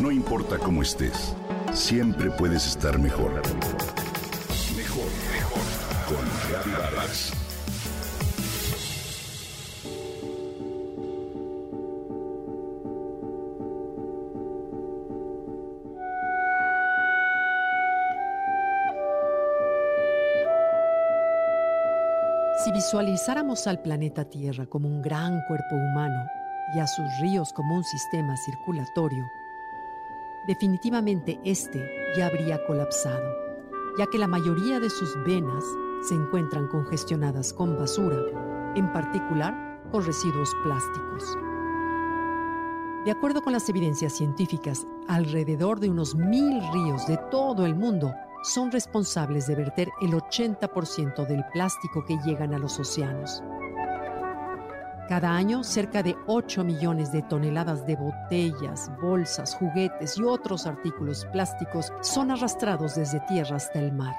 No importa cómo estés, siempre puedes estar mejor. Mejor, mejor. Con Reavivadas. Si visualizáramos al planeta Tierra como un gran cuerpo humano y a sus ríos como un sistema circulatorio, definitivamente este ya habría colapsado, ya que la mayoría de sus venas se encuentran congestionadas con basura, en particular con residuos plásticos. De acuerdo con las evidencias científicas, alrededor de unos mil ríos de todo el mundo son responsables de verter el 80% del plástico que llegan a los océanos. Cada año, cerca de 8 millones de toneladas de botellas, bolsas, juguetes y otros artículos plásticos son arrastrados desde tierra hasta el mar.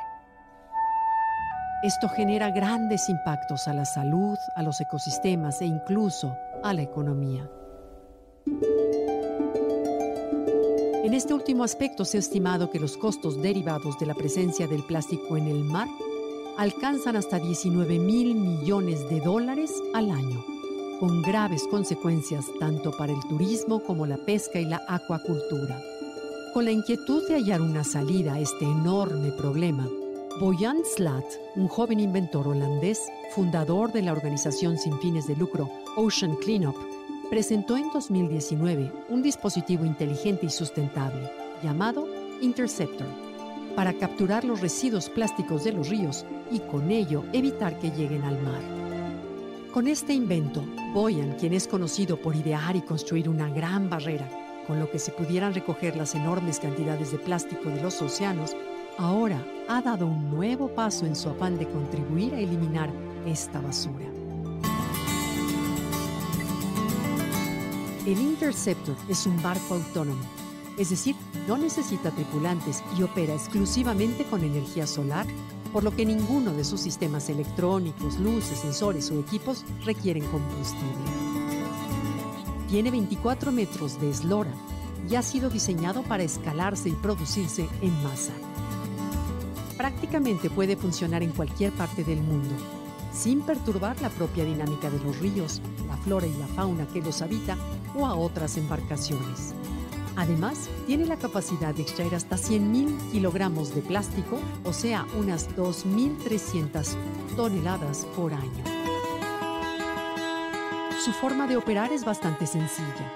Esto genera grandes impactos a la salud, a los ecosistemas e incluso a la economía. En este último aspecto se ha estimado que los costos derivados de la presencia del plástico en el mar alcanzan hasta 19 mil millones de dólares al año, con graves consecuencias tanto para el turismo como la pesca y la acuacultura. Con la inquietud de hallar una salida a este enorme problema, Boyan Slat, un joven inventor holandés, fundador de la organización sin fines de lucro Ocean Cleanup, presentó en 2019 un dispositivo inteligente y sustentable llamado Interceptor para capturar los residuos plásticos de los ríos y con ello evitar que lleguen al mar. Con este invento, Boyan, quien es conocido por idear y construir una gran barrera con lo que se pudieran recoger las enormes cantidades de plástico de los océanos, ahora ha dado un nuevo paso en su afán de contribuir a eliminar esta basura. El Interceptor es un barco autónomo, es decir, no necesita tripulantes y opera exclusivamente con energía solar, por lo que ninguno de sus sistemas electrónicos, luces, sensores o equipos requieren combustible. Tiene 24 metros de eslora y ha sido diseñado para escalarse y producirse en masa. Prácticamente puede funcionar en cualquier parte del mundo, sin perturbar la propia dinámica de los ríos, la flora y la fauna que los habita o a otras embarcaciones. Además, tiene la capacidad de extraer hasta 100.000 kilogramos de plástico, o sea, unas 2.300 toneladas por año. Su forma de operar es bastante sencilla.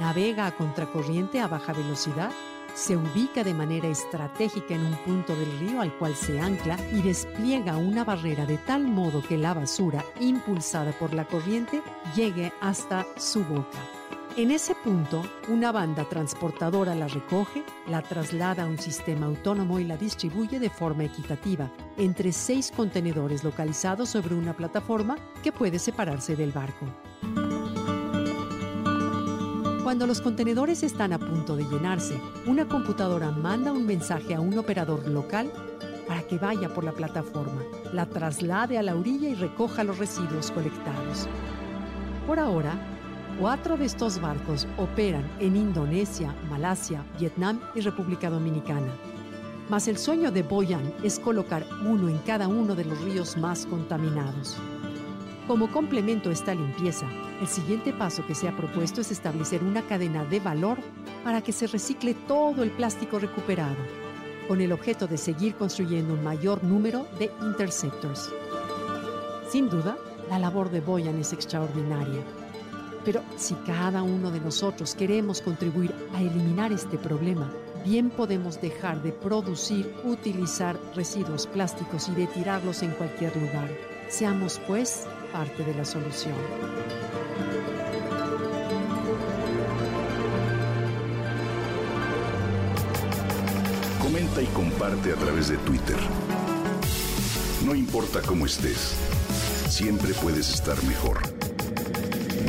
Navega a contracorriente a baja velocidad, se ubica de manera estratégica en un punto del río al cual se ancla y despliega una barrera de tal modo que la basura, impulsada por la corriente, llegue hasta su boca. En ese punto, una banda transportadora la recoge, la traslada a un sistema autónomo y la distribuye de forma equitativa entre seis contenedores localizados sobre una plataforma que puede separarse del barco. Cuando los contenedores están a punto de llenarse, una computadora manda un mensaje a un operador local para que vaya por la plataforma, la traslade a la orilla y recoja los residuos colectados. Por ahora, cuatro de estos barcos operan en Indonesia, Malasia, Vietnam y República Dominicana. Mas el sueño de Boyan es colocar uno en cada uno de los ríos más contaminados. Como complemento a esta limpieza, el siguiente paso que se ha propuesto es establecer una cadena de valor para que se recicle todo el plástico recuperado, con el objeto de seguir construyendo un mayor número de interceptors. Sin duda, la labor de Boyan es extraordinaria. Pero si cada uno de nosotros queremos contribuir a eliminar este problema, bien podemos dejar de producir, utilizar residuos plásticos y de tirarlos en cualquier lugar. Seamos, pues, parte de la solución. Comenta y comparte a través de Twitter. No importa cómo estés, siempre puedes estar mejor.